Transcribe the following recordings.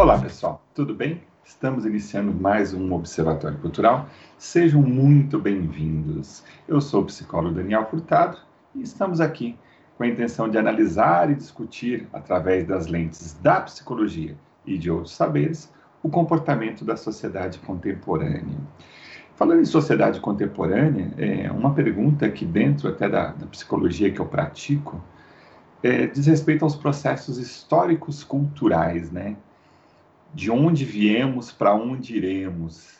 Olá, pessoal, tudo bem? Estamos iniciando mais um Observatório Cultural. Sejam muito bem-vindos. Eu sou o psicólogo Daniel Furtado e estamos aqui com a intenção de analisar e discutir, através das lentes da psicologia e de outros saberes, o comportamento da sociedade contemporânea. Falando em sociedade contemporânea, é uma pergunta que, dentro até da, da psicologia que eu pratico, é, diz respeito aos processos históricos culturais, né? De onde viemos, para onde iremos.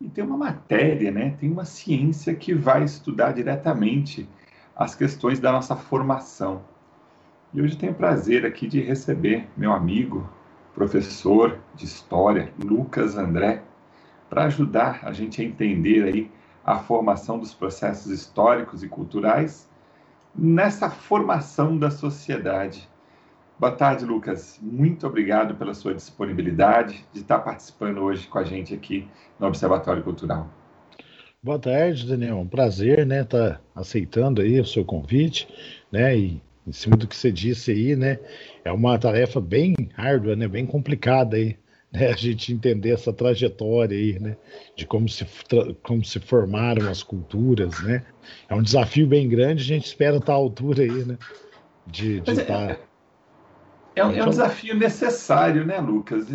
E tem uma matéria, né? Tem uma ciência que vai estudar diretamente as questões da nossa formação. E hoje tenho o prazer aqui de receber meu amigo, professor de história, Lucas André, para ajudar a gente a entender aí a formação dos processos históricos e culturais nessa formação da sociedade. Boa tarde, Lucas. Muito obrigado pela sua disponibilidade de estar participando hoje com a gente aqui no Observatório Cultural. Boa tarde, Daniel. Um prazer, né, estar tá aceitando aí o seu convite, né, e em cima do que você disse aí, né, é uma tarefa bem árdua, né, bem complicada aí, né, a gente entender essa trajetória aí, né, de como se, como se formaram as culturas, né, é um desafio bem grande, a gente espera estar à altura aí, né, de, de é, estar... É, um, é um desafio necessário, né, Lucas?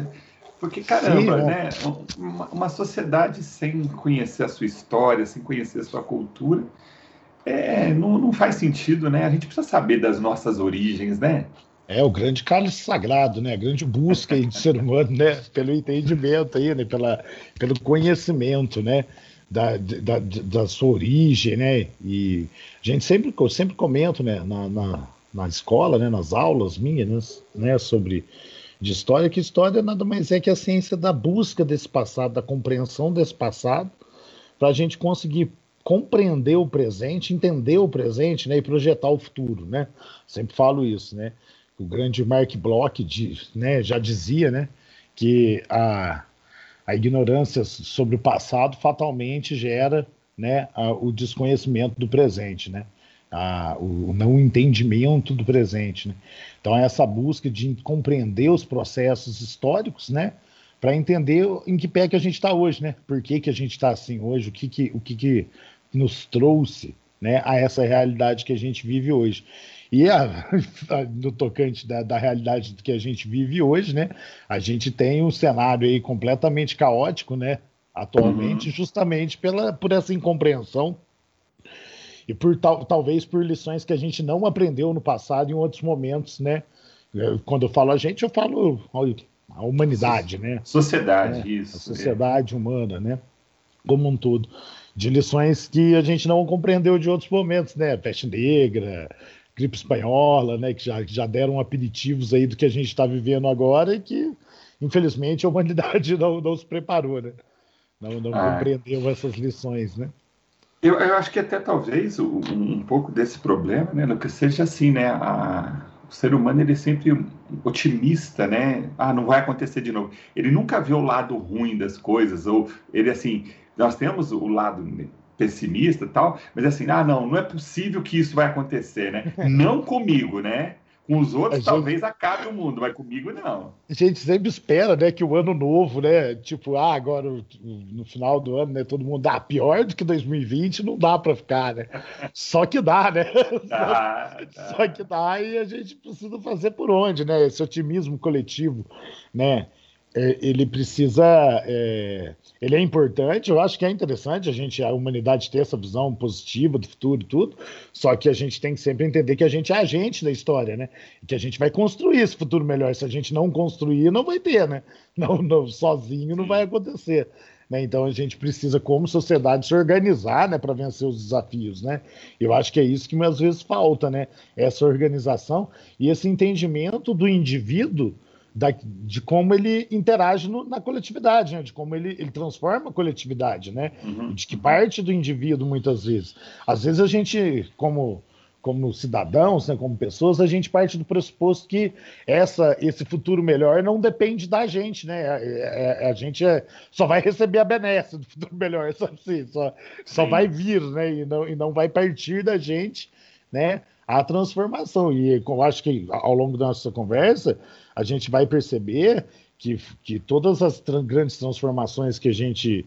Porque, caramba, Sim, né, uma, uma, sociedade sem conhecer a sua história, sem conhecer a sua cultura, é, não, não faz sentido, né? A gente precisa saber das nossas origens, né? É o grande cálice sagrado, né? A grande busca do ser humano, né? Pelo entendimento aí, né? Pela, pelo conhecimento, né? Da, da, da sua origem, né? E a gente sempre, eu sempre comento, né? Na, na, na escola, né? Nas aulas minhas, né? Sobre de história, que história nada mais é que a ciência da busca desse passado, da compreensão desse passado, para a gente conseguir compreender o presente, entender o presente, né? E projetar o futuro, né? Sempre falo isso, né? o grande Mark Bloch né, já dizia né, que a, a ignorância sobre o passado fatalmente gera né, a, o desconhecimento do presente, né, a, o não entendimento do presente. Né. Então, essa busca de compreender os processos históricos, né, para entender em que pé que a gente está hoje, né, por que, que a gente está assim hoje, o que, que, o que, que nos trouxe né, a essa realidade que a gente vive hoje. E a, a, no tocante da, da, realidade que a gente vive hoje, né? A gente tem um cenário aí completamente caótico, né? Atualmente, uhum. justamente pela, por essa incompreensão e por tal, talvez por lições que a gente não aprendeu no passado em outros momentos, né? Quando eu falo a gente, eu falo a humanidade, né? Sociedade, é, isso. A sociedade é. humana, né? Como um todo. De lições que a gente não compreendeu de outros momentos, né? Peste negra, gripe espanhola, né, que já, já deram aperitivos aí do que a gente está vivendo agora e que, infelizmente, a humanidade não, não se preparou, né? Não, não ah. compreendeu essas lições, né? Eu, eu acho que até talvez um, um pouco desse problema, né, que seja assim, né, a, o ser humano ele é sempre otimista, né? Ah, não vai acontecer de novo. Ele nunca vê o lado ruim das coisas ou ele assim, nós temos o lado pessimista e tal, mas assim, ah, não, não é possível que isso vai acontecer, né? não comigo, né? Com os outros, gente... talvez acabe o mundo, mas comigo não. A gente sempre espera, né, que o ano novo, né, tipo, ah, agora no final do ano, né, todo mundo dá ah, pior do que 2020, não dá para ficar, né? Só que dá, né? Dá, só, dá. só que dá e a gente precisa fazer por onde, né? Esse otimismo coletivo, né? É, ele precisa. É, ele é importante, eu acho que é interessante a gente, a humanidade ter essa visão positiva do futuro e tudo, só que a gente tem que sempre entender que a gente é agente da história, né? E que a gente vai construir esse futuro melhor. Se a gente não construir, não vai ter, né? Não, não sozinho não vai acontecer. Né? Então a gente precisa, como sociedade, se organizar né, para vencer os desafios. Né? Eu acho que é isso que às vezes falta, né? essa organização e esse entendimento do indivíduo da, de como ele interage no, na coletividade, né? de como ele, ele transforma a coletividade, né? Uhum. de que parte do indivíduo, muitas vezes. Às vezes a gente, como, como cidadãos, né, como pessoas, a gente parte do pressuposto que essa, esse futuro melhor não depende da gente, né? A, é, é, a, a gente é, só vai receber a benesse do futuro melhor, só, assim, só, só vai vir, né? E não, e não vai partir da gente, né? A transformação. E eu acho que ao longo da nossa conversa, a gente vai perceber que, que todas as grandes transformações que a gente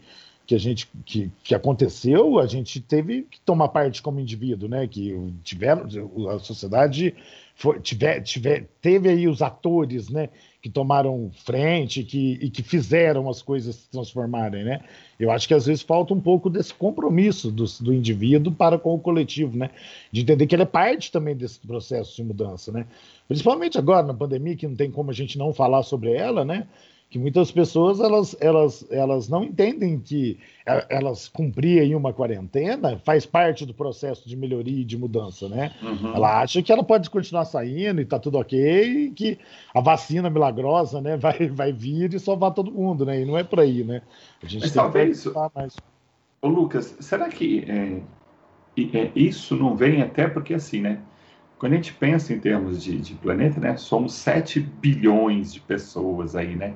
que a gente que, que aconteceu, a gente teve que tomar parte como indivíduo, né? Que tiveram a sociedade foi, tiver, tiver, teve aí os atores, né? Que tomaram frente que, e que fizeram as coisas se transformarem, né? Eu acho que às vezes falta um pouco desse compromisso do, do indivíduo para com o coletivo, né? De entender que ele é parte também desse processo de mudança, né? Principalmente agora na pandemia, que não tem como a gente não falar sobre ela, né? Que muitas pessoas elas, elas, elas não entendem que elas cumprirem uma quarentena faz parte do processo de melhoria e de mudança, né? Uhum. Ela acha que ela pode continuar saindo e tá tudo ok, e que a vacina milagrosa, né, vai, vai vir e salvar todo mundo, né? E não é por aí, né? A gente Mas talvez, mais. Ô, Lucas, será que é, é, isso não vem até porque assim, né? Quando a gente pensa em termos de, de planeta, né, somos 7 bilhões de pessoas aí, né?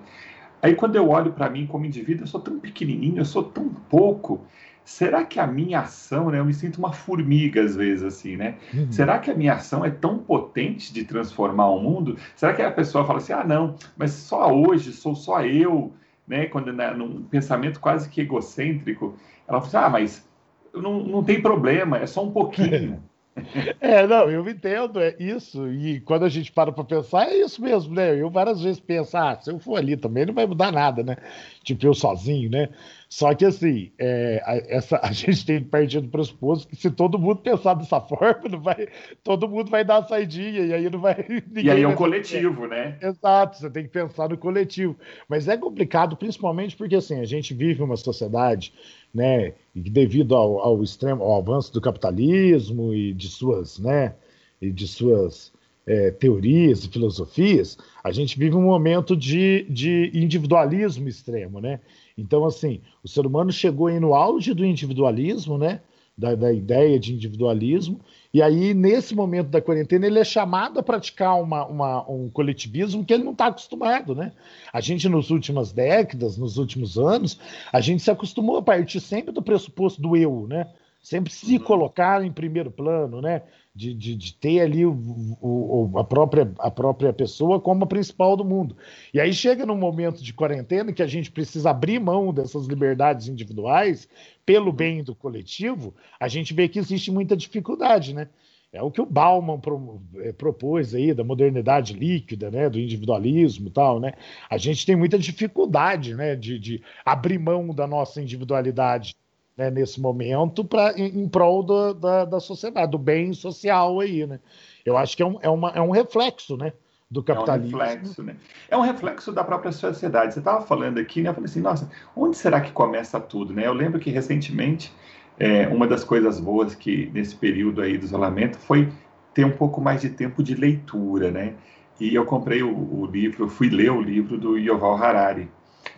Aí quando eu olho para mim como indivíduo, eu sou tão pequenininho, eu sou tão pouco. Será que a minha ação, né? Eu me sinto uma formiga às vezes assim, né? Uhum. Será que a minha ação é tão potente de transformar o mundo? Será que a pessoa fala assim: "Ah, não, mas só hoje sou só eu", né? Quando né, num pensamento quase que egocêntrico, ela fala assim: "Ah, mas não, não tem problema, é só um pouquinho". É, não, eu entendo, é isso. E quando a gente para para pensar, é isso mesmo, né? Eu várias vezes penso, ah, se eu for ali também não vai mudar nada, né? Tipo, eu sozinho, né? Só que assim, é, a, essa, a gente tem partido do pressuposto que se todo mundo pensar dessa forma, não vai, todo mundo vai dar a saidinha, e aí não vai. E aí é um coletivo, né? Exato, você tem que pensar no coletivo. Mas é complicado, principalmente porque assim, a gente vive uma sociedade né, devido ao, ao, extremo, ao avanço do capitalismo e de suas, né, e de suas é, teorias e filosofias, a gente vive um momento de, de individualismo extremo, né? Então, assim, o ser humano chegou aí no auge do individualismo, né? Da, da ideia de individualismo, e aí, nesse momento da quarentena, ele é chamado a praticar uma, uma, um coletivismo que ele não está acostumado, né? A gente, nas últimas décadas, nos últimos anos, a gente se acostumou a partir sempre do pressuposto do eu, né? Sempre se uhum. colocar em primeiro plano, né? De, de, de ter ali o, o, a, própria, a própria pessoa como a principal do mundo. E aí chega num momento de quarentena que a gente precisa abrir mão dessas liberdades individuais pelo bem do coletivo, a gente vê que existe muita dificuldade, né? É o que o Bauman pro, é, propôs aí, da modernidade líquida, né, do individualismo e tal, né? A gente tem muita dificuldade, né, de, de abrir mão da nossa individualidade né, nesse momento para em, em, prol da, da, da, sociedade, do bem social aí, né? Eu acho que é um, é uma, é um reflexo, né? do capitalismo. É um reflexo, né? É um reflexo da própria sociedade. Você estava falando aqui, né? Eu falei assim, nossa, onde será que começa tudo, né? Eu lembro que recentemente é, uma das coisas boas que nesse período aí do isolamento foi ter um pouco mais de tempo de leitura, né? E eu comprei o, o livro, fui ler o livro do Yuval Harari,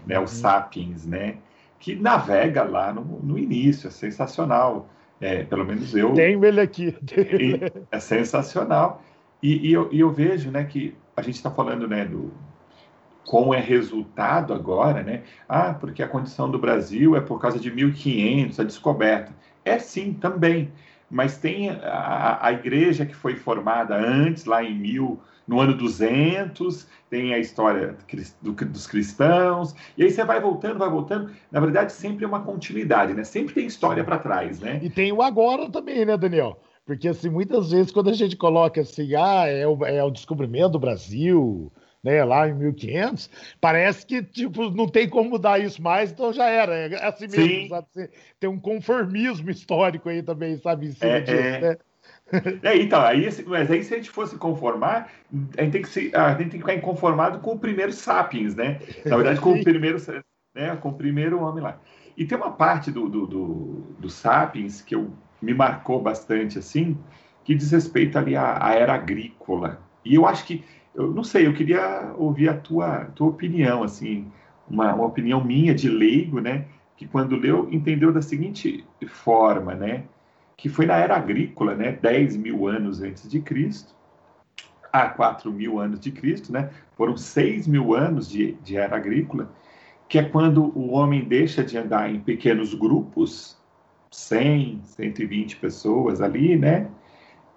né? O uhum. Sapiens, né? Que navega lá no, no início, é sensacional. É, pelo menos eu. Tenho ele aqui. é sensacional. E, e, eu, e eu vejo né, que a gente está falando né, do como é resultado agora, né? Ah, porque a condição do Brasil é por causa de 1500, a descoberta. É sim, também. Mas tem a, a igreja que foi formada antes, lá em mil, no ano 200, tem a história do, dos cristãos, e aí você vai voltando, vai voltando. Na verdade, sempre é uma continuidade, né? Sempre tem história para trás, né? E tem o agora também, né, Daniel? Porque, assim, muitas vezes, quando a gente coloca assim, ah, é o, é o descobrimento do Brasil, né, lá em 1500, parece que, tipo, não tem como mudar isso mais, então já era. É assim mesmo, Sim. sabe? Tem um conformismo histórico aí também, sabe? Em cima é, disso, é. né? É, então, aí, mas aí se a gente fosse conformar, a gente tem que, se, a gente tem que ficar inconformado com o primeiro Sapiens, né? Na verdade, com o primeiro, né, com o primeiro homem lá. E tem uma parte do, do, do, do Sapiens que eu me marcou bastante, assim, que diz respeito ali à, à era agrícola. E eu acho que, eu não sei, eu queria ouvir a tua, tua opinião, assim, uma, uma opinião minha de leigo, né, que quando leu entendeu da seguinte forma, né, que foi na era agrícola, né, 10 mil anos antes de Cristo, a 4 mil anos de Cristo, né, foram 6 mil anos de, de era agrícola, que é quando o homem deixa de andar em pequenos grupos 100, 120 pessoas ali, né?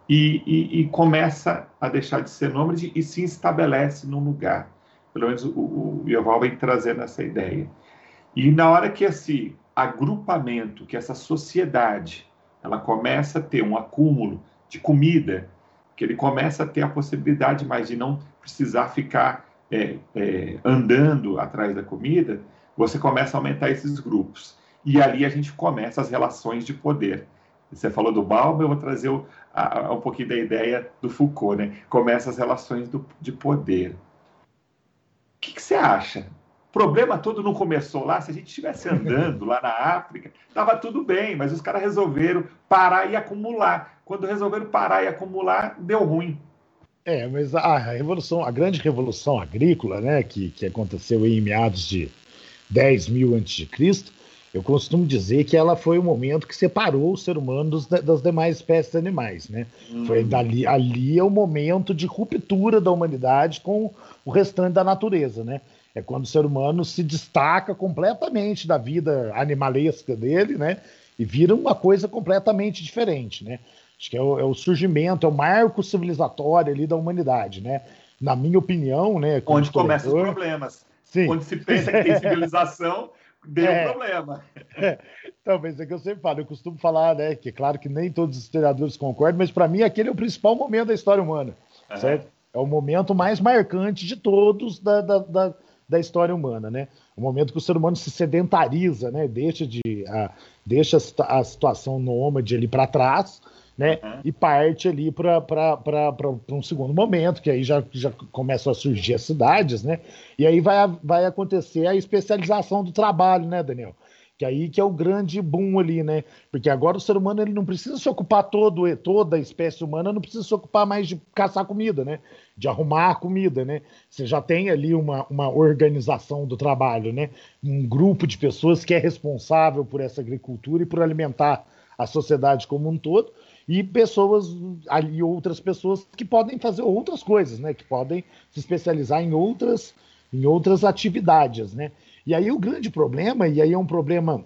E, e, e, começa a deixar de ser nômade e se estabelece num lugar. pelo menos o, o Yoval vem trazendo essa ideia. E na hora que esse agrupamento, que essa sociedade, ela começa a ter um acúmulo de comida, que ele começa a ter a possibilidade mais de não precisar ficar é, é, andando atrás da comida, você começa a aumentar esses grupos. E ali a gente começa as relações de poder. Você falou do Balma, eu vou trazer o, a, um pouquinho da ideia do Foucault, né? Começa as relações do, de poder. O que, que você acha? O problema todo não começou lá. Se a gente estivesse andando lá na África, estava tudo bem, mas os caras resolveram parar e acumular. Quando resolveram parar e acumular, deu ruim. É, mas a revolução, a grande revolução agrícola, né, que, que aconteceu em meados de 10 mil antes de Cristo, eu costumo dizer que ela foi o momento que separou o ser humano dos, das demais espécies animais, né? Hum. Foi dali, ali é o momento de ruptura da humanidade com o restante da natureza, né? É quando o ser humano se destaca completamente da vida animalesca dele, né? E vira uma coisa completamente diferente, né? Acho que é o, é o surgimento, é o marco civilizatório ali da humanidade, né? Na minha opinião, né? Onde começam os problemas. Sim. Onde se pensa que tem civilização, deu é, problema. É. Mas é que eu sempre falo, eu costumo falar, né, que é claro que nem todos os historiadores concordam, mas para mim aquele é o principal momento da história humana, uhum. certo? É o momento mais marcante de todos da, da, da, da, história humana, né? O momento que o ser humano se sedentariza, né? Deixa, de, a, deixa a, a situação nômade ali para trás, né? Uhum. E parte ali para um segundo momento, que aí já, já começam a surgir as cidades, né? E aí vai, vai acontecer a especialização do trabalho, né, Daniel? Que aí que é o grande boom ali, né? Porque agora o ser humano ele não precisa se ocupar todo, toda a espécie humana não precisa se ocupar mais de caçar comida, né? De arrumar a comida, né? Você já tem ali uma, uma organização do trabalho, né? Um grupo de pessoas que é responsável por essa agricultura e por alimentar a sociedade como um todo e pessoas ali outras pessoas que podem fazer outras coisas, né? Que podem se especializar em outras em outras atividades, né? E aí o grande problema, e aí é um problema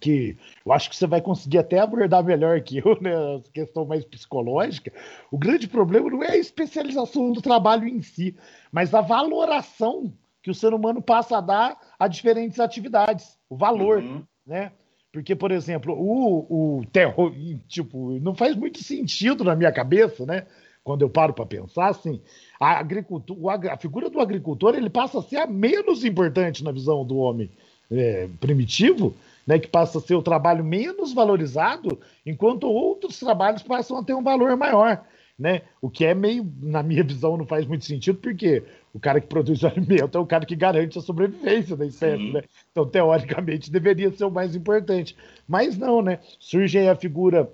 que eu acho que você vai conseguir até abordar melhor que eu, né? A questão mais psicológica. O grande problema não é a especialização do trabalho em si, mas a valoração que o ser humano passa a dar a diferentes atividades, o valor, uhum. né? Porque, por exemplo, o, o terror, tipo, não faz muito sentido na minha cabeça, né? Quando eu paro para pensar, assim, a, agricultura, a figura do agricultor ele passa a ser a menos importante na visão do homem é, primitivo, né? Que passa a ser o trabalho menos valorizado, enquanto outros trabalhos passam a ter um valor maior né? O que é meio, na minha visão, não faz muito sentido, porque o cara que produz o alimento é o cara que garante a sobrevivência da espécie, né? Então, teoricamente, deveria ser o mais importante. Mas não, né? Surge aí a figura,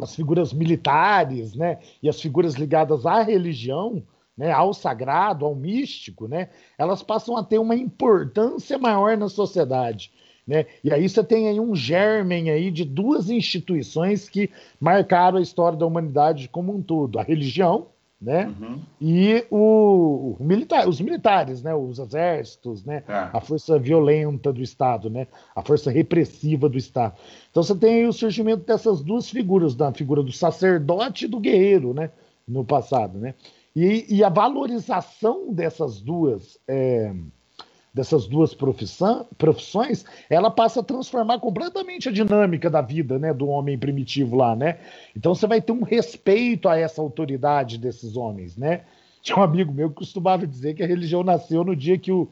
as figuras militares, né? E as figuras ligadas à religião, né? Ao sagrado, ao místico, né? Elas passam a ter uma importância maior na sociedade. Né? E aí você tem aí um germen aí de duas instituições que marcaram a história da humanidade como um todo: a religião, né? Uhum. E o, o, militar, os militares, né? Os exércitos, né? É. A força violenta do Estado, né? A força repressiva do Estado. Então você tem o surgimento dessas duas figuras, da figura do sacerdote e do guerreiro, né? No passado, né? E, e a valorização dessas duas é, dessas duas profissões, ela passa a transformar completamente a dinâmica da vida, né, do homem primitivo lá, né? Então você vai ter um respeito a essa autoridade desses homens, né? Tinha um amigo meu que costumava dizer que a religião nasceu no dia que o,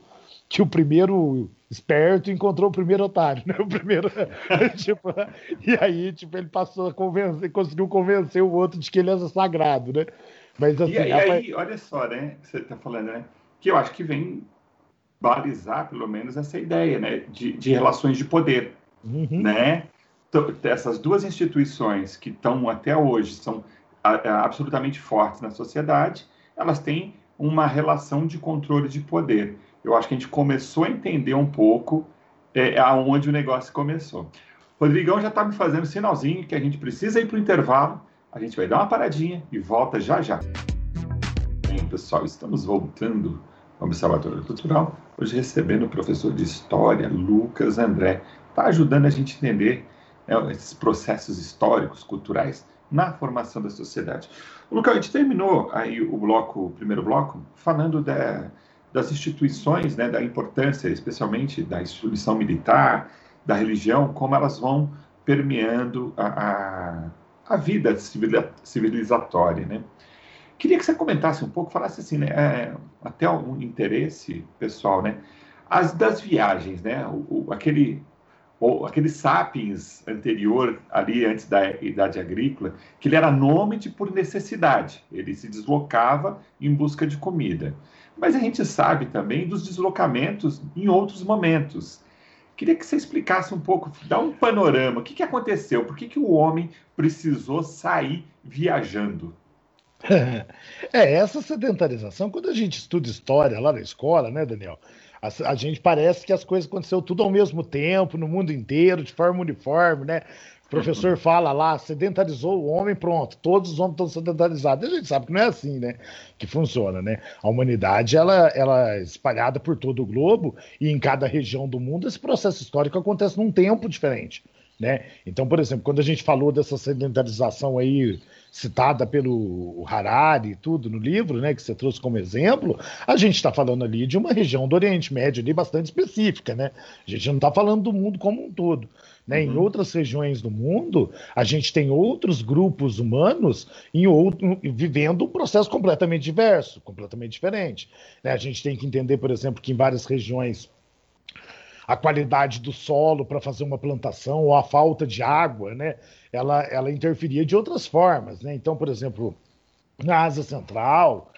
que o primeiro esperto encontrou o primeiro otário, né? O primeiro, tipo, e aí, tipo, ele passou a convencer, conseguiu convencer o outro de que ele é sagrado, né? Mas assim, e, e aí, olha só, né? Você está falando, né? Que eu acho que vem balizar, pelo menos, essa ideia né, de, de relações de poder. Uhum. Né? Então, essas duas instituições que estão até hoje, são a, a, absolutamente fortes na sociedade, elas têm uma relação de controle de poder. Eu acho que a gente começou a entender um pouco é, aonde o negócio começou. Rodrigão já está me fazendo sinalzinho que a gente precisa ir para o intervalo. A gente vai dar uma paradinha e volta já já. Bem, pessoal, estamos voltando Observatório Cultural, hoje recebendo o professor de História, Lucas André, está ajudando a gente a entender né, esses processos históricos, culturais, na formação da sociedade. Lucas, a gente terminou aí o bloco, o primeiro bloco, falando da, das instituições, né, da importância, especialmente da instituição militar, da religião, como elas vão permeando a, a, a vida civilizatória, né? Queria que você comentasse um pouco, falasse assim, né, é, até um interesse pessoal, né? As das viagens, né? O, o, aquele ou aquele sapiens anterior ali antes da idade agrícola, que ele era nômade por necessidade, ele se deslocava em busca de comida. Mas a gente sabe também dos deslocamentos em outros momentos. Queria que você explicasse um pouco, dá um panorama, o que, que aconteceu, por que, que o homem precisou sair viajando? É, essa sedentarização, quando a gente estuda história lá na escola, né, Daniel? A, a, gente parece que as coisas aconteceram tudo ao mesmo tempo, no mundo inteiro, de forma uniforme, né? O professor fala lá, sedentarizou o homem, pronto, todos os homens estão sedentarizados. A gente sabe que não é assim, né? Que funciona, né? A humanidade, ela, ela é espalhada por todo o globo e em cada região do mundo esse processo histórico acontece num tempo diferente, né? Então, por exemplo, quando a gente falou dessa sedentarização aí citada pelo Harari e tudo no livro, né, que você trouxe como exemplo, a gente está falando ali de uma região do Oriente Médio ali bastante específica, né? A gente não está falando do mundo como um todo. Né? Uhum. Em outras regiões do mundo, a gente tem outros grupos humanos em outro, vivendo um processo completamente diverso, completamente diferente. Né? A gente tem que entender, por exemplo, que em várias regiões a qualidade do solo para fazer uma plantação ou a falta de água, né? Ela, ela interferia de outras formas, né? Então, por exemplo, na Ásia Central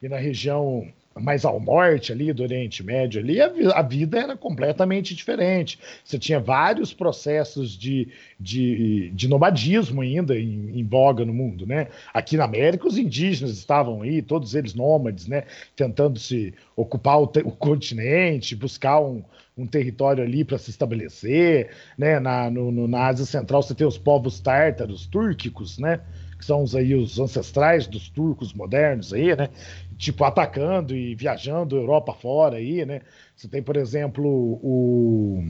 e na região mais ao norte ali do Oriente Médio ali, a, a, vida era completamente diferente. Você tinha vários processos de, de, de nomadismo ainda em, em, voga no mundo, né? Aqui na América os indígenas estavam aí, todos eles nômades, né? Tentando se ocupar o, o continente, buscar um, um território ali para se estabelecer, né? Na, no, no, na Ásia Central você tem os povos tártaros, túrquicos, né? Que são os, aí os ancestrais dos turcos modernos aí, né? Tipo, atacando e viajando Europa fora aí, né? Você tem, por exemplo, o,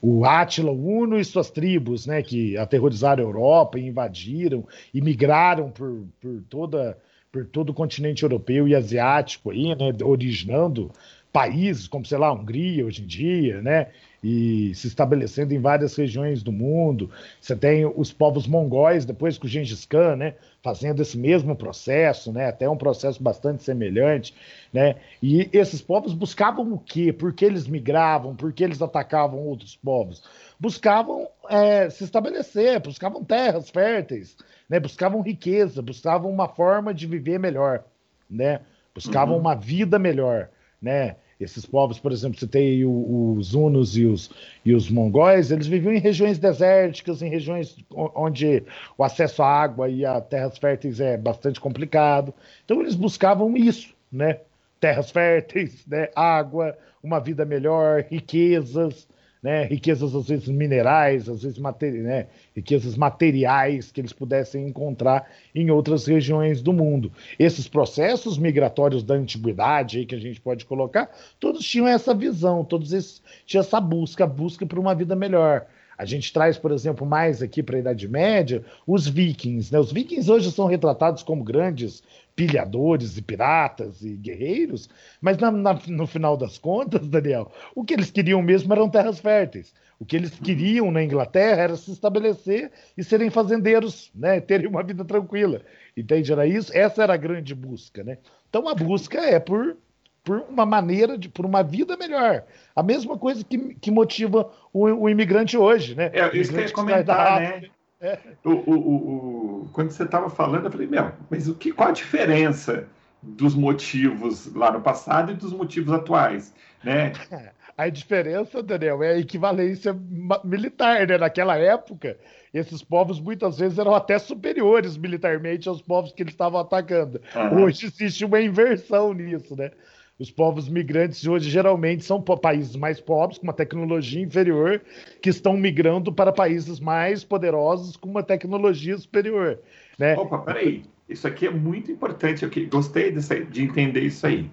o Átila Uno e suas tribos, né? Que aterrorizaram a Europa e invadiram e migraram por, por toda por todo o continente europeu e asiático aí, né, originando países como, sei lá, a Hungria hoje em dia, né? E se estabelecendo em várias regiões do mundo. Você tem os povos mongóis, depois com o Gengis Khan, né? Fazendo esse mesmo processo, né? Até um processo bastante semelhante, né? E esses povos buscavam o quê? Por que eles migravam? Por que eles atacavam outros povos? Buscavam é, se estabelecer, buscavam terras férteis, né? Buscavam riqueza, buscavam uma forma de viver melhor, né? Buscavam uhum. uma vida melhor, né? Esses povos, por exemplo, citei os hunos e os, e os mongóis, eles viviam em regiões desérticas, em regiões onde o acesso à água e a terras férteis é bastante complicado. Então eles buscavam isso, né? Terras férteis, né? água, uma vida melhor, riquezas, né, riquezas às vezes minerais, às vezes materi né, riquezas materiais que eles pudessem encontrar em outras regiões do mundo. Esses processos migratórios da antiguidade aí que a gente pode colocar, todos tinham essa visão, todos esses, tinham essa busca, busca por uma vida melhor. A gente traz, por exemplo, mais aqui para a Idade Média, os vikings. Né? Os vikings hoje são retratados como grandes pilhadores e piratas e guerreiros, mas na, na, no final das contas, Daniel, o que eles queriam mesmo eram terras férteis. O que eles queriam na Inglaterra era se estabelecer e serem fazendeiros, né? terem uma vida tranquila. Entende? Era isso? Essa era a grande busca. Né? Então a busca é por, por uma maneira, de, por uma vida melhor. A mesma coisa que, que motiva o, o imigrante hoje. Né? É, isso que eu ia comentar, né? O, o, o, quando você estava falando, eu falei, meu, mas o que, qual a diferença dos motivos lá no passado e dos motivos atuais, né? A diferença, Daniel, é a equivalência militar, né? Naquela época, esses povos muitas vezes eram até superiores militarmente aos povos que eles estavam atacando. Uhum. Hoje existe uma inversão nisso, né? Os povos migrantes hoje geralmente são países mais pobres, com uma tecnologia inferior, que estão migrando para países mais poderosos com uma tecnologia superior. Né? Opa, peraí. Isso aqui é muito importante. Eu gostei dessa, de entender isso aí.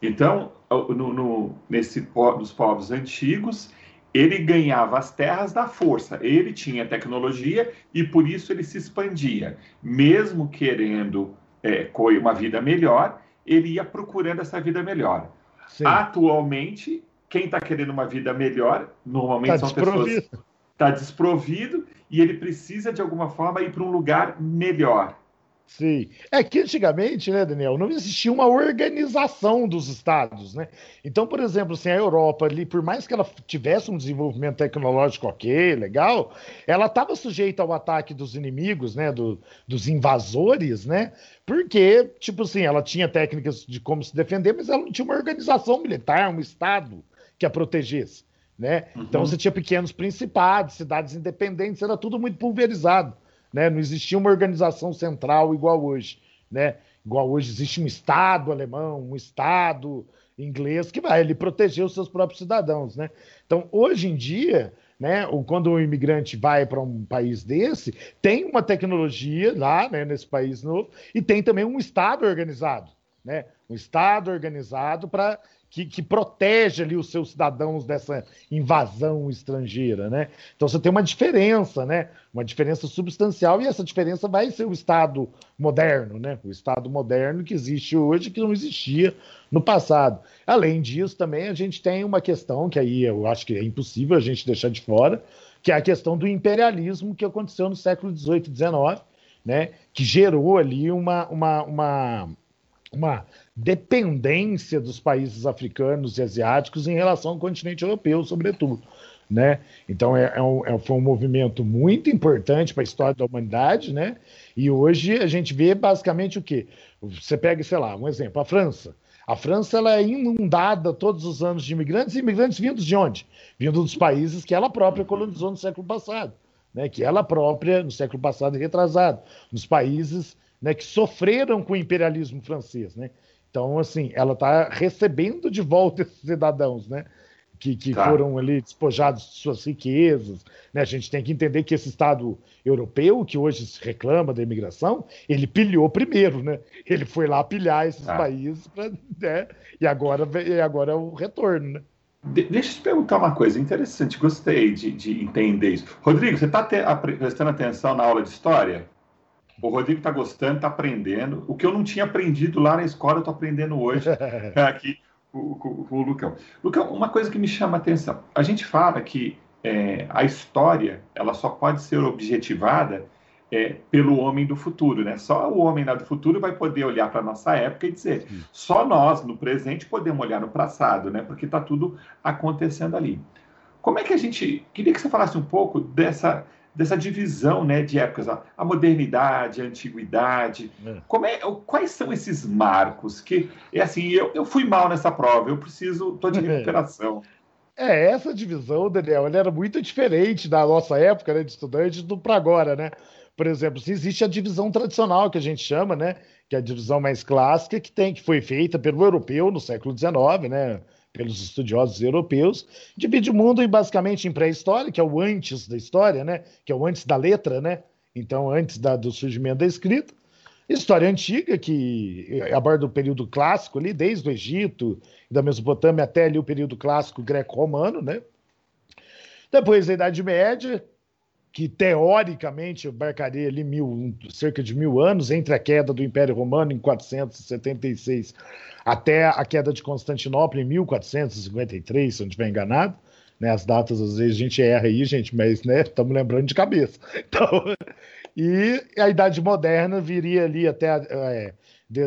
Então, no, no, nesse, nos povos antigos, ele ganhava as terras da força. Ele tinha tecnologia e por isso ele se expandia. Mesmo querendo é, uma vida melhor, ele ia procurando essa vida melhor. Sim. Atualmente, quem está querendo uma vida melhor, normalmente tá são pessoas está desprovido e ele precisa de alguma forma ir para um lugar melhor. Sim. É que antigamente, né, Daniel, não existia uma organização dos estados, né? Então, por exemplo, assim, a Europa ali, por mais que ela tivesse um desenvolvimento tecnológico ok, legal, ela estava sujeita ao ataque dos inimigos, né, do, dos invasores, né? Porque, tipo assim, ela tinha técnicas de como se defender, mas ela não tinha uma organização militar, um estado que a protegesse, né? Uhum. Então você tinha pequenos principados, cidades independentes, era tudo muito pulverizado né? Não existia uma organização central igual hoje, né? Igual hoje existe um Estado alemão, um Estado inglês que vai ele proteger os seus próprios cidadãos, né? Então, hoje em dia, né, quando o imigrante vai para um país desse, tem uma tecnologia lá, né, nesse país novo, e tem também um Estado organizado, né? Um Estado organizado para que, que, protege ali os seus cidadãos dessa invasão estrangeira, né? Então você tem uma diferença, né? Uma diferença substancial e essa diferença vai ser o Estado moderno, né? O Estado moderno que existe hoje que não existia no passado. Além disso, também a gente tem uma questão que aí eu acho que é impossível a gente deixar de fora, que é a questão do imperialismo que aconteceu no século XVIII e XIX, né? Que gerou ali uma, uma, uma uma dependência dos países africanos e asiáticos em relação ao continente europeu, sobretudo. Né? Então é, é um, é, foi um movimento muito importante para a história da humanidade, né? E hoje a gente vê basicamente o quê? Você pega, sei lá, um exemplo, a França. A França ela é inundada todos os anos de imigrantes, imigrantes vindos de onde? Vindo dos países que ela própria colonizou no século passado, né? Que ela própria, no século passado e retrasado, nos países né, que sofreram com o imperialismo francês, né? Então, assim, ela está recebendo de volta esses cidadãos, né? Que, que tá. foram ali despojados de suas riquezas. Né? A gente tem que entender que esse Estado europeu, que hoje se reclama da imigração, ele pilhou primeiro, né? Ele foi lá pilhar esses tá. países, pra, né? e, agora, e agora é o retorno, né? De deixa eu te perguntar uma coisa interessante, gostei de, de entender isso. Rodrigo, você está prestando atenção na aula de história? O Rodrigo está gostando, está aprendendo. O que eu não tinha aprendido lá na escola, eu estou aprendendo hoje aqui com, com, com, o Lucão. Lucão, uma coisa que me chama a atenção. A gente fala que é, a história ela só pode ser objetivada é, pelo homem do futuro, né? Só o homem lá do futuro vai poder olhar para a nossa época e dizer, Sim. só nós, no presente, podemos olhar no passado, né? Porque está tudo acontecendo ali. Como é que a gente... Queria que você falasse um pouco dessa dessa divisão né, de épocas, a modernidade, a antiguidade. É. Como é, quais são esses marcos? Que é assim, eu, eu fui mal nessa prova, eu preciso, estou de é. recuperação. É, essa divisão, Daniel, ela era muito diferente da nossa época né, de estudante do para agora, né? Por exemplo, se existe a divisão tradicional que a gente chama, né? Que é a divisão mais clássica que tem, que foi feita pelo europeu no século XIX, né? Pelos estudiosos europeus, divide o mundo em, basicamente em pré-história, que é o antes da história, né? que é o antes da letra, né? então antes da, do surgimento da escrita, história antiga, que aborda o período clássico ali, desde o Egito da Mesopotâmia até ali o período clássico greco-romano, né? Depois a Idade Média, que teoricamente abarcaria ali mil, cerca de mil anos, entre a queda do Império Romano em 476 até a queda de Constantinopla em 1453, se não estiver enganado. Né, as datas, às vezes, a gente erra aí, gente, mas estamos né, lembrando de cabeça. Então, e a Idade Moderna viria ali até a, é,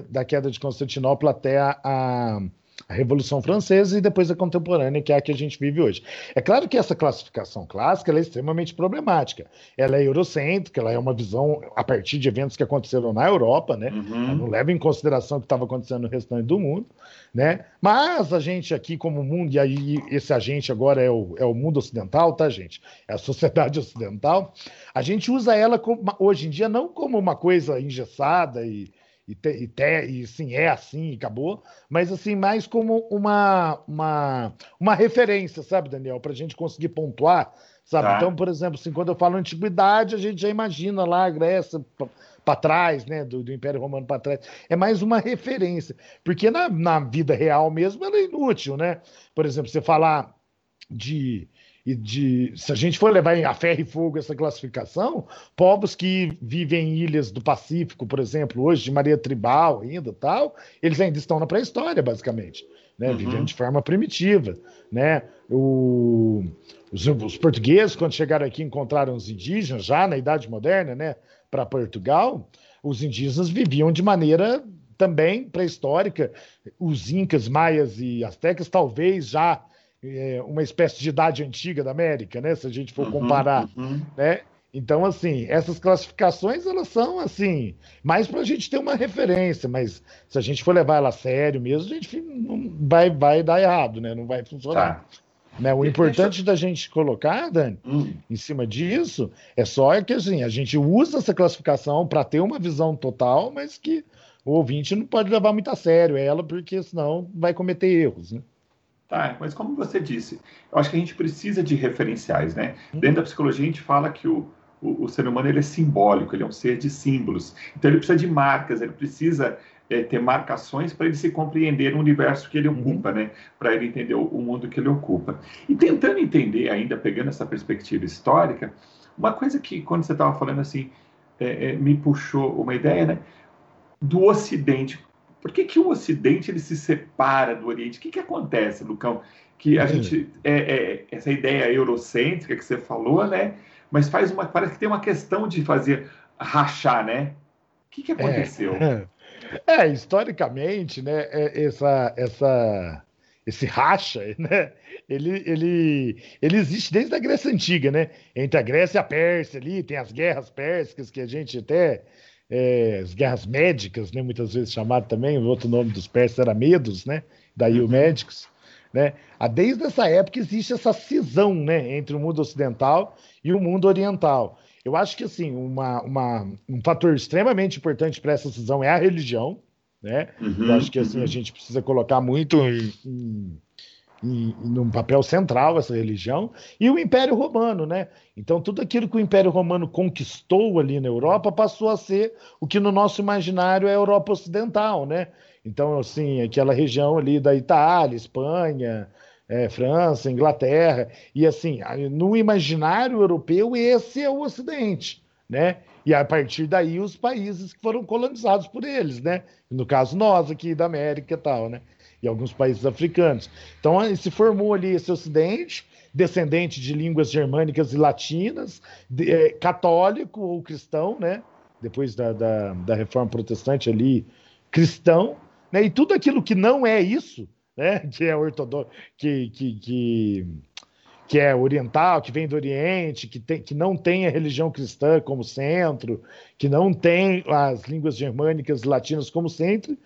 da queda de Constantinopla até a, a a Revolução Francesa e depois a contemporânea, que é a que a gente vive hoje. É claro que essa classificação clássica é extremamente problemática. Ela é eurocêntrica, ela é uma visão a partir de eventos que aconteceram na Europa, né? Uhum. Não leva em consideração o que estava acontecendo no restante do mundo, né? Mas a gente aqui como mundo, e aí esse agente agora é o, é o mundo ocidental, tá, gente? É a sociedade ocidental. A gente usa ela como, hoje em dia não como uma coisa engessada e e, te, e, te, e sim, é assim, acabou, mas assim, mais como uma, uma, uma referência, sabe, Daniel, para a gente conseguir pontuar, sabe? Tá. Então, por exemplo, assim, quando eu falo antiguidade, a gente já imagina lá a Grécia para trás, né, do, do Império Romano para trás. É mais uma referência, porque na, na vida real mesmo ela é inútil, né? Por exemplo, você falar de e de se a gente for levar a ferro e fogo essa classificação, povos que vivem em ilhas do Pacífico, por exemplo, hoje de Maria Tribal ainda tal, eles ainda estão na pré-história, basicamente. né? Uhum. Vivendo de forma primitiva, né? O, os, os, portugueses, quando chegaram aqui, encontraram os indígenas, já na Idade Moderna, né? Para Portugal, os indígenas viviam de maneira também pré-histórica. Os incas, maias e astecas, talvez já é, uma espécie de idade antiga da América, né? Se a gente for uhum, comparar, uhum. né? Então, assim, essas classificações, elas são, assim, mais para a gente ter uma referência, mas se a gente for levar ela a sério mesmo, a gente não vai, vai dar errado, né? Não vai funcionar. Tá. Né? O importante da gente colocar, Dani, hum. em cima disso, é só que assim, a gente usa essa classificação para ter uma visão total, mas que o ouvinte não pode levar muito a sério ela, porque senão vai cometer erros, né? Tá, mas como você disse, eu acho que a gente precisa de referenciais, né? Dentro da psicologia a gente fala que o, o, o, ser humano ele é simbólico, ele é um ser de símbolos. Então ele precisa de marcas, ele precisa é, ter marcações para ele se compreender o universo que ele uhum. ocupa, né? Para ele entender o, o, mundo que ele ocupa. E tentando entender, ainda pegando essa perspectiva histórica, uma coisa que quando você estava falando assim é, é, me puxou uma ideia, né? Do Ocidente. Por que, que o Ocidente ele se separa do Oriente? O que, que acontece, Lucão? Que a uhum. gente é, é, essa ideia eurocêntrica que você falou, né? mas faz uma. Parece que tem uma questão de fazer rachar, né? O que, que aconteceu? É, é historicamente, né, é, essa, essa, esse racha, né, ele, ele, ele existe desde a Grécia Antiga, né? Entre a Grécia e a Pérsia ali, tem as guerras pérsicas que a gente até. É, as guerras médicas, né, muitas vezes chamado também, o outro nome dos persas era Medos, né? Daí o uhum. médicos. Né? Desde essa época existe essa cisão né, entre o mundo ocidental e o mundo oriental. Eu acho que assim uma, uma um fator extremamente importante para essa cisão é a religião. Né? Uhum, Eu acho que assim, uhum. a gente precisa colocar muito em, em, em, papel central essa religião, e o Império Romano, né? Então, tudo aquilo que o Império Romano conquistou ali na Europa passou a ser o que no nosso imaginário é a Europa Ocidental, né? Então, assim, aquela região ali da Itália, Espanha, é, França, Inglaterra, e assim, no imaginário europeu, esse é o Ocidente, né? E a partir daí os países que foram colonizados por eles, né? No caso nós aqui da América e tal, né? E alguns países africanos. Então se formou ali esse Ocidente, descendente de línguas germânicas e latinas, de, é, católico ou cristão, né? Depois da, da, da reforma protestante ali, cristão, né? E tudo aquilo que não é isso, né? que é ortodoxo, que, que, que, que, é oriental, que vem do Oriente, que, tem, que não tem a religião cristã como centro, que não tem as línguas germânicas e latinas como centro,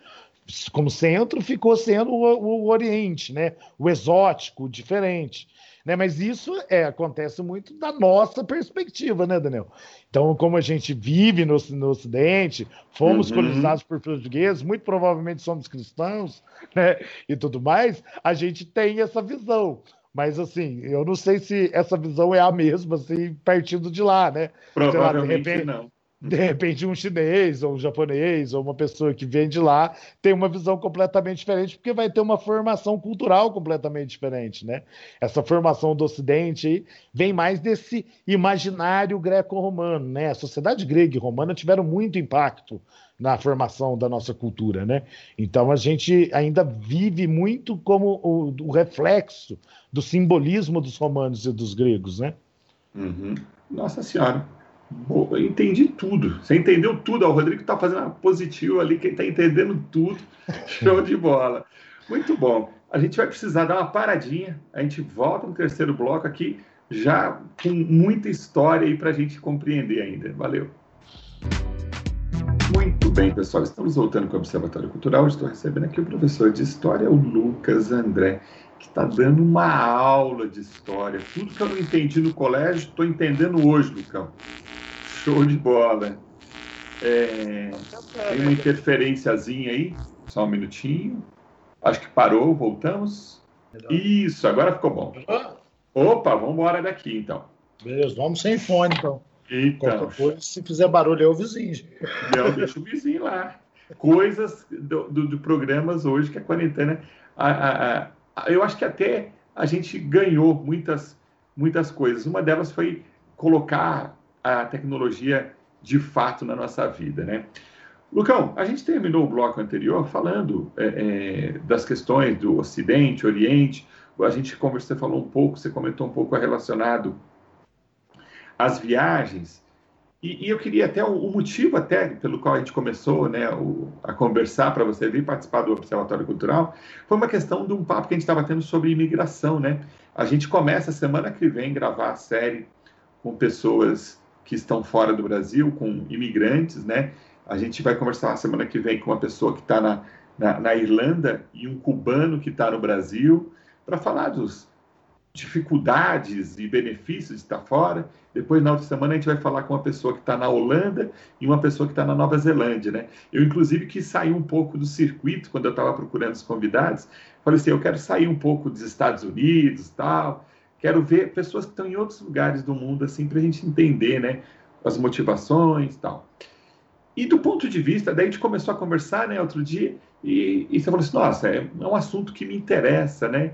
como centro ficou sendo o, o, Oriente, né? o exótico, o diferente. Né? Mas isso é, acontece muito da nossa perspectiva, né, Daniel? Então, como a gente vive no, no Ocidente, fomos uhum. colonizados por portugueses, muito provavelmente somos cristãos, né? E tudo mais, a gente tem essa visão. Mas assim, eu não sei se essa visão é a mesma, assim, partindo de lá, né? Provavelmente lá, repente, não de repente um chinês ou um japonês ou uma pessoa que vem de lá tem uma visão completamente diferente porque vai ter uma formação cultural completamente diferente, né? Essa formação do Ocidente vem mais desse imaginário greco-romano, né? A sociedade grega e romana tiveram muito impacto na formação da nossa cultura, né? Então a gente ainda vive muito como o, o reflexo do simbolismo dos romanos e dos gregos, né? Uhum. Nossa Senhora. Boa, entendi tudo. Você entendeu tudo. O Rodrigo está fazendo uma positivo ali, que está entendendo tudo. Show de bola. Muito bom. A gente vai precisar dar uma paradinha. A gente volta no terceiro bloco aqui, já com muita história aí para a gente compreender ainda. Valeu. Muito bem, pessoal. Estamos voltando com o Observatório Cultural. Estou recebendo aqui o professor de História, o Lucas André, que está dando uma aula de História. Tudo que eu não entendi no colégio, estou entendendo hoje, Lucão. Show de bola. É, tem uma interferênciazinha aí. Só um minutinho. Acho que parou, voltamos. Isso, agora ficou bom. Opa, vamos embora daqui então. Beleza, vamos sem fone então. Então. Coisa, se fizer barulho, é o vizinho. Não, deixa o vizinho lá. Coisas do, do, do programas hoje que a quarentena. A, a, a, eu acho que até a gente ganhou muitas, muitas coisas. Uma delas foi colocar a tecnologia de fato na nossa vida, né? Lucão, a gente terminou o bloco anterior falando é, é, das questões do Ocidente, Oriente. A gente conversou, você falou um pouco, você comentou um pouco relacionado às viagens. E, e eu queria até o, o, motivo até pelo qual a gente começou, né, o, a conversar para você vir participar do Observatório Cultural, foi uma questão de um papo que a gente estava tendo sobre imigração, né? A gente começa semana que vem gravar a série com pessoas que estão fora do Brasil, com imigrantes, né? A gente vai conversar na semana que vem com uma pessoa que está na, na, na, Irlanda e um cubano que está no Brasil, para falar dos dificuldades e benefícios de estar fora. Depois, na outra semana, a gente vai falar com uma pessoa que está na Holanda e uma pessoa que está na Nova Zelândia, né? Eu, inclusive, quis sair um pouco do circuito quando eu estava procurando os convidados. Falei assim, eu quero sair um pouco dos Estados Unidos tal. Quero ver pessoas que estão em outros lugares do mundo, assim, para a gente entender, né? As motivações tal. E do ponto de vista, daí a gente começou a conversar, né, outro dia, e, e você falou assim, nossa, é, é um assunto que me interessa, né?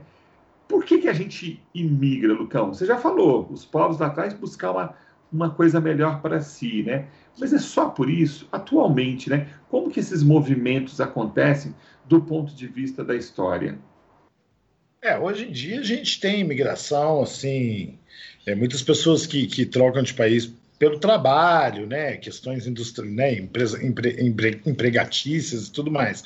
Por que, que a gente imigra, Lucão? Você já falou, os povos lá atrás buscar uma, uma coisa melhor para si, né? Mas é só por isso, atualmente, né? Como que esses movimentos acontecem do ponto de vista da história? É, hoje em dia a gente tem imigração, assim, é, muitas pessoas que, que trocam de país pelo trabalho, né, questões industriais, né, empresa, empre, empre, empregatícias e tudo mais.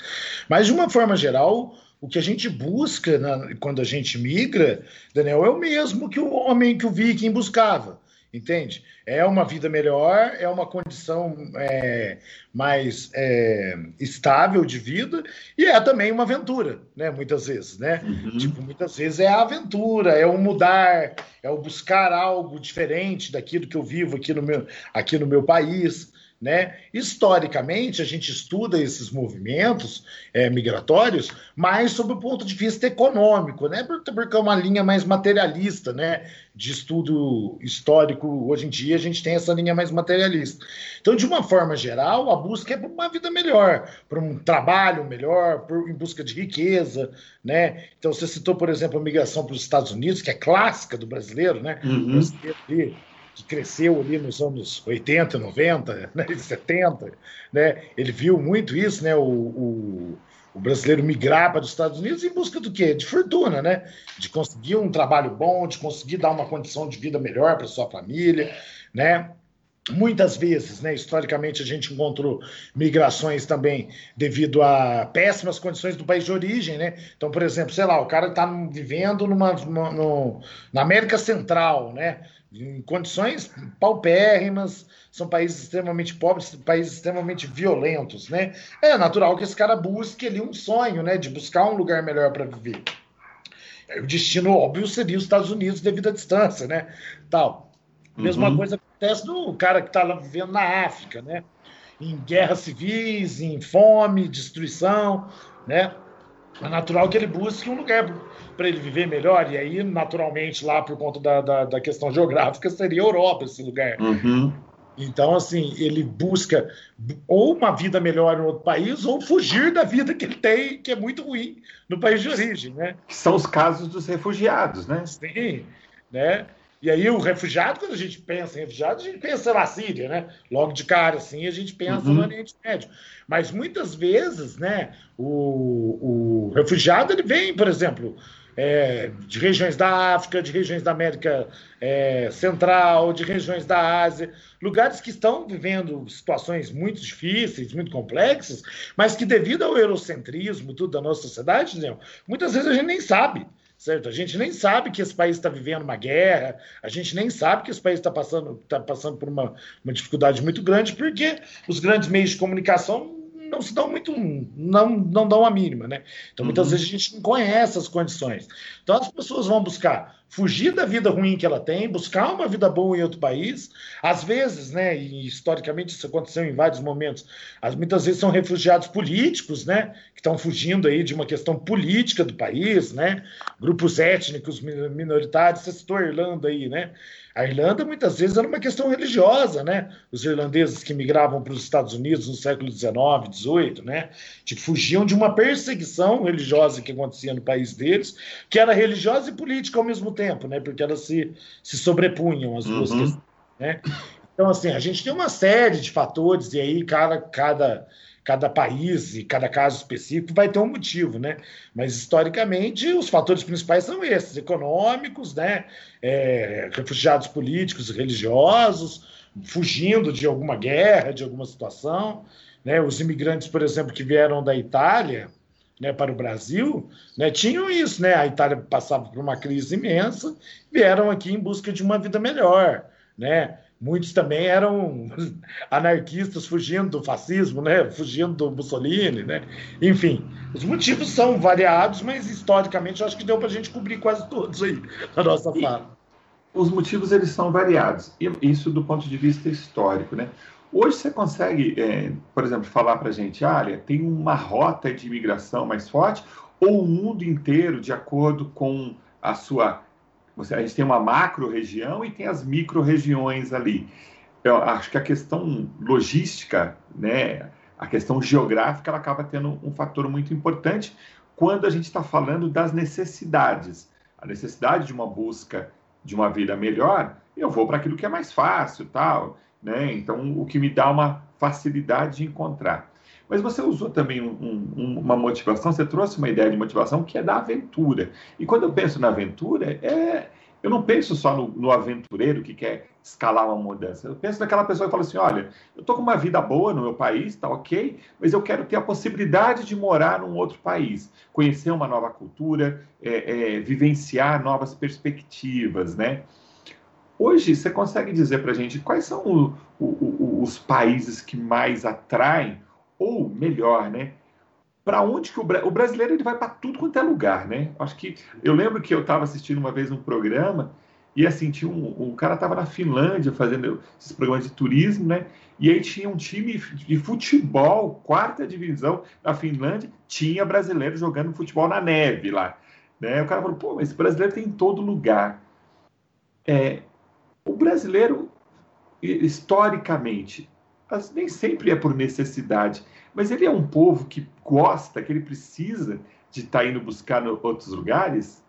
Mas, de uma forma geral, o que a gente busca na, quando a gente migra, Daniel, é o mesmo que o homem, que o viking buscava entende? É uma vida melhor, é uma condição é, mais é, estável de vida e é também uma aventura, né? Muitas vezes, né? Uhum. Tipo, muitas vezes é a aventura, é o mudar, é o buscar algo diferente daquilo que eu vivo aqui no meu, aqui no meu país. Né? Historicamente, a gente estuda esses movimentos é, migratórios mais sob o ponto de vista econômico, né? porque é uma linha mais materialista né? de estudo histórico. Hoje em dia, a gente tem essa linha mais materialista. Então, de uma forma geral, a busca é por uma vida melhor, por um trabalho melhor, por, em busca de riqueza. Né? Então, você citou, por exemplo, a migração para os Estados Unidos, que é clássica do brasileiro, né? Uhum que cresceu ali nos anos 80, 90, né, 70, né, ele viu muito isso, né, o, o, o brasileiro migrar para os Estados Unidos em busca do quê? De fortuna, né, de conseguir um trabalho bom, de conseguir dar uma condição de vida melhor para sua família, né, Muitas vezes, né, historicamente, a gente encontrou migrações também devido a péssimas condições do país de origem. Né? Então, por exemplo, sei lá, o cara está vivendo numa, numa no, na América Central, né? Em condições paupérrimas, são países extremamente pobres, países extremamente violentos, né? É natural que esse cara busque ali um sonho, né, de buscar um lugar melhor para viver. O destino óbvio seria os Estados Unidos devido à distância, né? Tal. Mesma uhum. coisa acontece no cara que está lá vivendo na África, né? Em guerras civis, em fome, destruição, né? É natural que ele busque um lugar para ele viver melhor, e aí, naturalmente, lá por conta da, da, da questão geográfica, seria Europa esse lugar. Uhum. Então, assim, ele busca ou uma vida melhor em outro país, ou fugir da vida que ele tem, que é muito ruim no país de origem, né? São os casos dos refugiados, né? Sim, né? E aí o refugiado, quando a gente pensa em refugiado, a gente pensa na Síria, né? Logo de cara, assim, a gente pensa uhum. no Oriente Médio. Mas muitas vezes, né, o, o refugiado, ele vem, por exemplo, é, de regiões da África, de regiões da América é, Central, de regiões da Ásia, lugares que estão vivendo situações muito difíceis, muito complexas, mas que devido ao eurocentrismo tudo da nossa sociedade, muitas vezes a gente nem sabe certo? A gente nem sabe que esse país está vivendo uma guerra, a gente nem sabe que esse país está passando, tá passando por uma, uma dificuldade muito grande, porque os grandes meios de comunicação não se dão muito, não, não dão a mínima, né? Então, muitas uhum. vezes a gente não conhece as condições. Então, as pessoas vão buscar fugir da vida ruim que ela tem, buscar uma vida boa em outro país. Às vezes, né, e historicamente isso aconteceu em vários momentos, as, muitas vezes são refugiados políticos, né, que estão fugindo aí de uma questão política do país, né, grupos étnicos minoritários, você citou a Irlanda aí, né, a Irlanda muitas vezes era uma questão religiosa, né? Os irlandeses que migravam para os Estados Unidos no século XIX, XVIII, né? Tipo, fugiam de uma perseguição religiosa que acontecia no país deles, que era religiosa e política ao mesmo tempo, né? Porque elas se, se sobrepunham as duas uhum. questões, né? Então, assim, a gente tem uma série de fatores, e aí cada, cada, cada país e cada caso específico vai ter um motivo, né? Mas, historicamente, os fatores principais são esses, econômicos, né? É, refugiados políticos e religiosos, fugindo de alguma guerra, de alguma situação, né? Os imigrantes, por exemplo, que vieram da Itália, né, para o Brasil, né, tinham isso, né? A Itália passava por uma crise imensa, vieram aqui em busca de uma vida melhor, né? Muitos também eram anarquistas fugindo do fascismo, né? Fugindo do Mussolini, né? Enfim, os motivos são variados, mas historicamente eu acho que deu para a gente cobrir quase todos aí na nossa fala. Os motivos eles são variados, isso do ponto de vista histórico, né? Hoje você consegue, é, por exemplo, falar para a gente, olha, tem uma rota de imigração mais forte ou o mundo inteiro de acordo com a sua... A gente tem uma macro-região e tem as micro-regiões ali. Eu acho que a questão logística, né, a questão geográfica, ela acaba tendo um fator muito importante quando a gente está falando das necessidades. A necessidade de uma busca de uma vida melhor, eu vou para aquilo que é mais fácil, tal né? Então, o que me dá uma facilidade de encontrar. Mas você usou também um, um, uma motivação, você trouxe uma ideia de motivação que é da aventura. E quando eu penso na aventura, é, eu não penso só no, no, aventureiro que quer escalar uma mudança. Eu penso naquela pessoa que fala assim: olha, eu estou com uma vida boa no meu país, tá ok, mas eu quero ter a possibilidade de morar num outro país, conhecer uma nova cultura, é, é, vivenciar novas perspectivas, né? Hoje, você consegue dizer para a gente quais são o, o, o, os países que mais atraem, ou melhor, né? Para onde que o, o, brasileiro ele vai para tudo quanto é lugar, né? Acho que eu lembro que eu estava assistindo uma vez um programa e assim tinha um, um cara estava na Finlândia fazendo esses programas de turismo, né? E aí tinha um time de futebol, quarta divisão na Finlândia, tinha brasileiro jogando futebol na neve lá, né? O cara falou, pô, mas brasileiro tem em todo lugar. É, o brasileiro, historicamente, nem sempre é por necessidade, mas ele é um povo que gosta, que ele precisa de estar tá indo buscar outros lugares.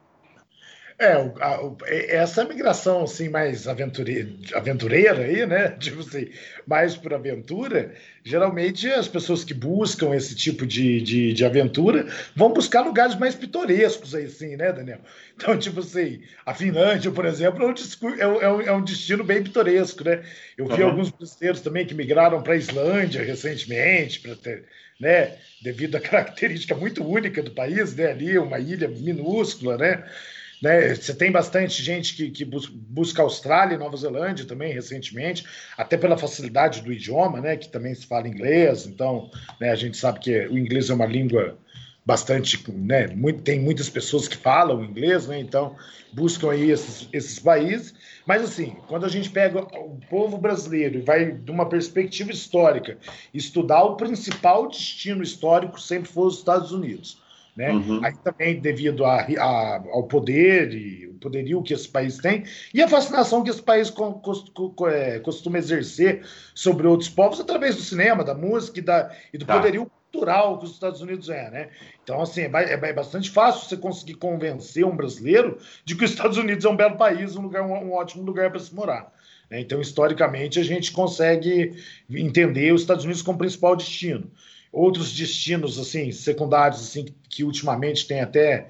É, a, essa migração assim mais aventureira, aventureira aí, né? Tipo assim, mais por aventura, geralmente as pessoas que buscam esse tipo de, de, de, aventura vão buscar lugares mais pitorescos aí, sim, né, Daniel? Então, tipo assim, a Finlândia, por exemplo, é um, é um, é um destino bem pitoresco, né? Eu vi uhum. alguns brasileiros também que migraram para a Islândia recentemente, para ter, né? Devido à característica muito única do país, né? Ali, uma ilha minúscula, né? Né? Você tem bastante gente que, que busca Austrália e Nova Zelândia também recentemente, até pela facilidade do idioma, né? que também se fala inglês, então né, a gente sabe que o inglês é uma língua bastante, né, muito, tem muitas pessoas que falam inglês, né, então buscam aí esses, esses países, mas assim, quando a gente pega o povo brasileiro e vai de uma perspectiva histórica estudar o principal destino histórico sempre foi os Estados Unidos. Né? Uhum. Aí também devido a, a, ao poder e o poderio que esse país tem e a fascinação que esse país é, costuma exercer sobre outros povos através do cinema, da música e, da, e do tá. poderio cultural que os Estados Unidos é, né? Então, assim, é, é, é, bastante fácil você conseguir convencer um brasileiro de que os Estados Unidos é um belo país, um, lugar, um, um ótimo lugar para se morar. Né? Então, historicamente, a gente consegue entender os Estados Unidos como principal destino. Outros destinos assim secundários assim que ultimamente tem até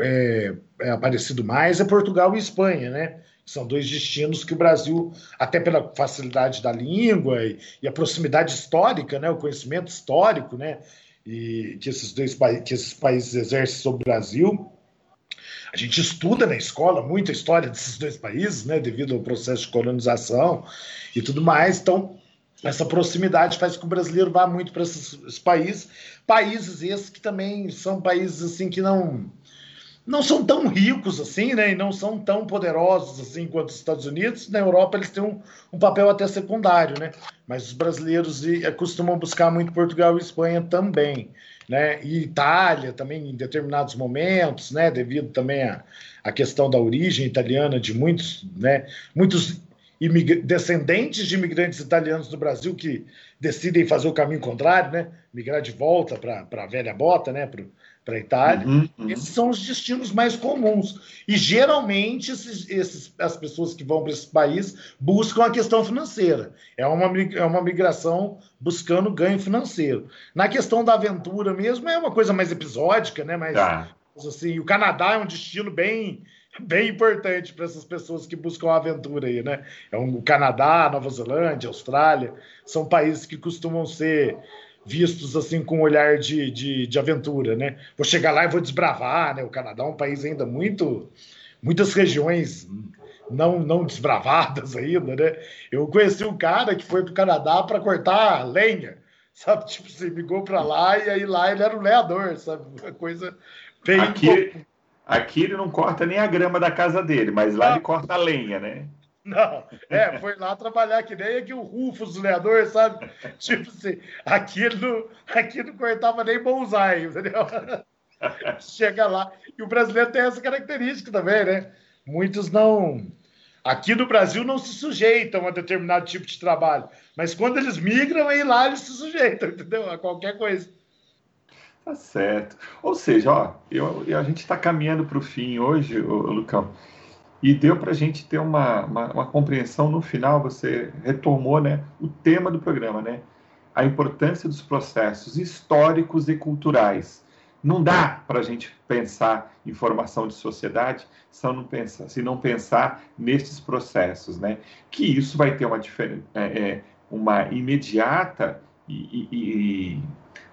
é, é aparecido mais é Portugal e Espanha, né? São dois destinos que o Brasil, até pela facilidade da língua e, e a proximidade histórica, né, o conhecimento histórico, né, e que esses dois que esses países exercem sobre o Brasil, a gente estuda na escola muita história desses dois países, né, devido ao processo de colonização e tudo mais. Então, essa proximidade faz com que o brasileiro vá muito para esses países, países esses que também são países assim que não não são tão ricos assim, né, e não são tão poderosos assim quanto os Estados Unidos. Na Europa eles têm um, um papel até secundário, né? Mas os brasileiros eh, costumam buscar muito Portugal e Espanha também, né? E Itália também em determinados momentos, né? Devido também à, à questão da origem italiana de muitos, né? Muitos descendentes de imigrantes italianos do Brasil que decidem fazer o caminho contrário, né? Migrar de volta para a velha bota, né? Para para a Itália. Uhum, uhum. Esses são os destinos mais comuns. E geralmente esses, esses, as pessoas que vão para esse país buscam a questão financeira. É uma, é uma migração buscando ganho financeiro. Na questão da aventura mesmo, é uma coisa mais episódica, né? Mas tá. assim, o Canadá é um destino bem bem importante para essas pessoas que buscam aventura aí, né? É um, o Canadá, Nova Zelândia, Austrália, são países que costumam ser vistos assim com um olhar de, de, de, aventura, né? Vou chegar lá e vou desbravar, né? O Canadá é um país ainda muito, muitas regiões não não desbravadas ainda, né? Eu conheci um cara que foi para o Canadá para cortar lenha, sabe? Tipo, você ligou para lá e aí lá ele era um leador, sabe? Uma coisa bem aqui, aqui ele não corta nem a grama da casa dele, mas lá ele corta a lenha, né? Não, é, foi lá trabalhar que nem aqui o Rufus, o leador, sabe? Tipo assim, aqui não, aqui não cortava nem bonsai, entendeu? Chega lá. E o brasileiro tem essa característica também, né? Muitos não. Aqui no Brasil não se sujeitam a determinado tipo de trabalho. Mas quando eles migram, aí lá eles se sujeitam, entendeu? A qualquer coisa. Tá certo. Ou seja, ó, eu, a gente está caminhando para o fim hoje, ô, Lucão. E deu para a gente ter uma, uma, uma, compreensão no final, você retomou né, o tema do programa, né? A importância dos processos históricos e culturais. Não dá para a gente pensar em formação de sociedade se não pensar, se não pensar nesses processos, né? Que isso vai ter uma, é, é, uma imediata e, e,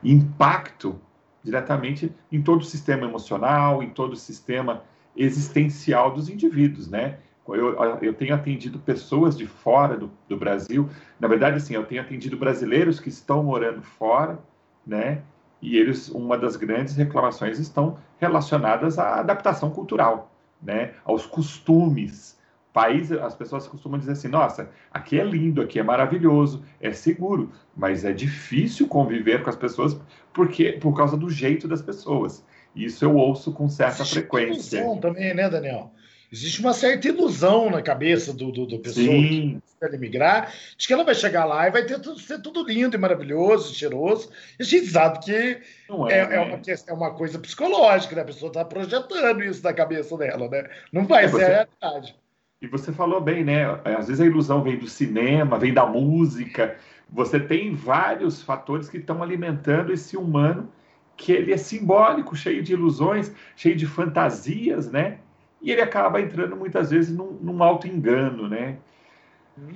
e impacto diretamente em todo o sistema emocional, em todo o sistema existencial dos indivíduos, né? Eu, eu tenho atendido pessoas de fora do, do Brasil, na verdade, assim, eu tenho atendido brasileiros que estão morando fora, né? E eles, uma das grandes reclamações estão relacionadas à adaptação cultural, né? Aos costumes. País, as pessoas costumam dizer assim: nossa, aqui é lindo, aqui é maravilhoso, é seguro, mas é difícil conviver com as pessoas porque por causa do jeito das pessoas. Isso eu ouço com certa Existe frequência. Ilusão também, né, Daniel? Existe uma certa ilusão na cabeça do, do, do pessoa Sim. que quer migrar, de que ela vai chegar lá e vai ter tudo, ser tudo lindo e maravilhoso, cheiroso. E a gente sabe que é, é, é, uma, é, uma, coisa psicológica, né? A pessoa está projetando isso na cabeça dela, né? Não vai é, ser você... a realidade. E você falou bem, né? Às vezes a ilusão vem do cinema, vem da música. Você tem vários fatores que estão alimentando esse humano que ele é simbólico, cheio de ilusões, cheio de fantasias, né? E ele acaba entrando muitas vezes num, num auto-engano, né?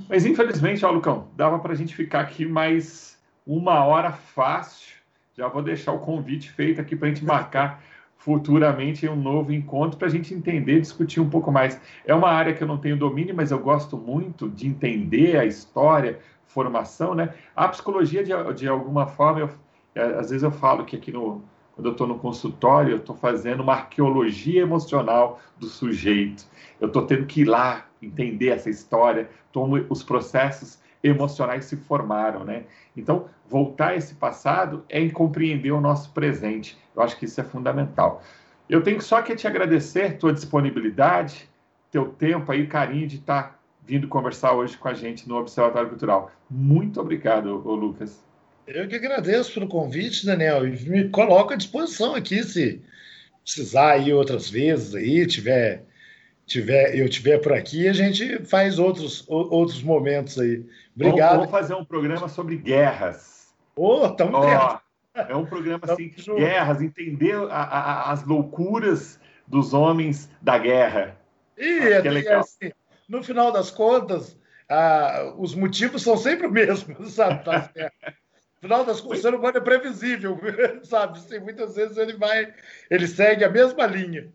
Mas infelizmente, ó, Lucão, dava para a gente ficar aqui mais uma hora fácil. Já vou deixar o convite feito aqui para a gente marcar futuramente um novo encontro para a gente entender, discutir um pouco mais. É uma área que eu não tenho domínio, mas eu gosto muito de entender a história, formação, né? A psicologia, de, de alguma forma, eu é, às vezes eu falo que aqui no, quando eu estou no consultório, eu estou fazendo uma arqueologia emocional do sujeito. Eu estou tendo que ir lá entender essa história, como os processos emocionais se formaram, né? Então, voltar a esse passado é compreender o nosso presente. Eu acho que isso é fundamental. Eu tenho só que te agradecer tua disponibilidade, teu tempo aí, carinho de estar tá vindo conversar hoje com a gente no Observatório Cultural. Muito obrigado, Lucas. Eu que agradeço pelo convite, Daniel, e me coloco à disposição aqui se precisar ir outras vezes aí, tiver, tiver, eu tiver por aqui, a gente faz outros, outros momentos aí. Obrigado. Vamos, fazer um programa sobre guerras. Oh, tamo oh, É um programa assim, de guerras, entender a, a, as loucuras dos homens da guerra. E é, é legal. Assim, no final das contas, ah, os motivos são sempre os mesmos, sabe? Afinal das contas, o ser humano é previsível, sabe? Assim, muitas vezes ele vai, ele segue a mesma linha.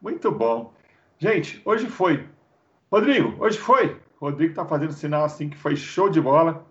Muito bom. Gente, hoje foi. Rodrigo, hoje foi. Rodrigo está fazendo sinal assim que foi show de bola.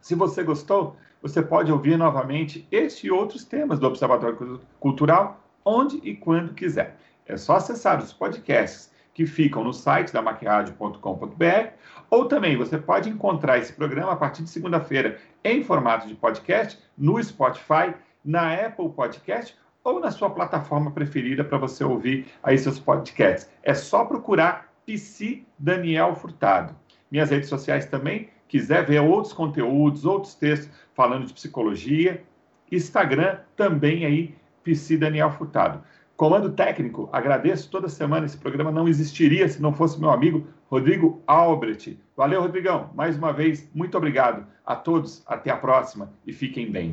Se você gostou, você pode ouvir novamente este e outros temas do Observatório Cultural, onde e quando quiser. É só acessar os podcasts que ficam no site da maquiradio.com.br ou também você pode encontrar esse programa a partir de segunda-feira em formato de podcast no Spotify, na Apple Podcast ou na sua plataforma preferida para você ouvir aí seus podcasts. É só procurar PC Daniel Furtado. Minhas redes sociais também, quiser ver outros conteúdos, outros textos falando de psicologia, Instagram também aí PC Daniel Furtado. Comando técnico, agradeço toda semana. Esse programa não existiria se não fosse meu amigo Rodrigo Albrecht. Valeu, Rodrigão. Mais uma vez, muito obrigado a todos. Até a próxima e fiquem bem.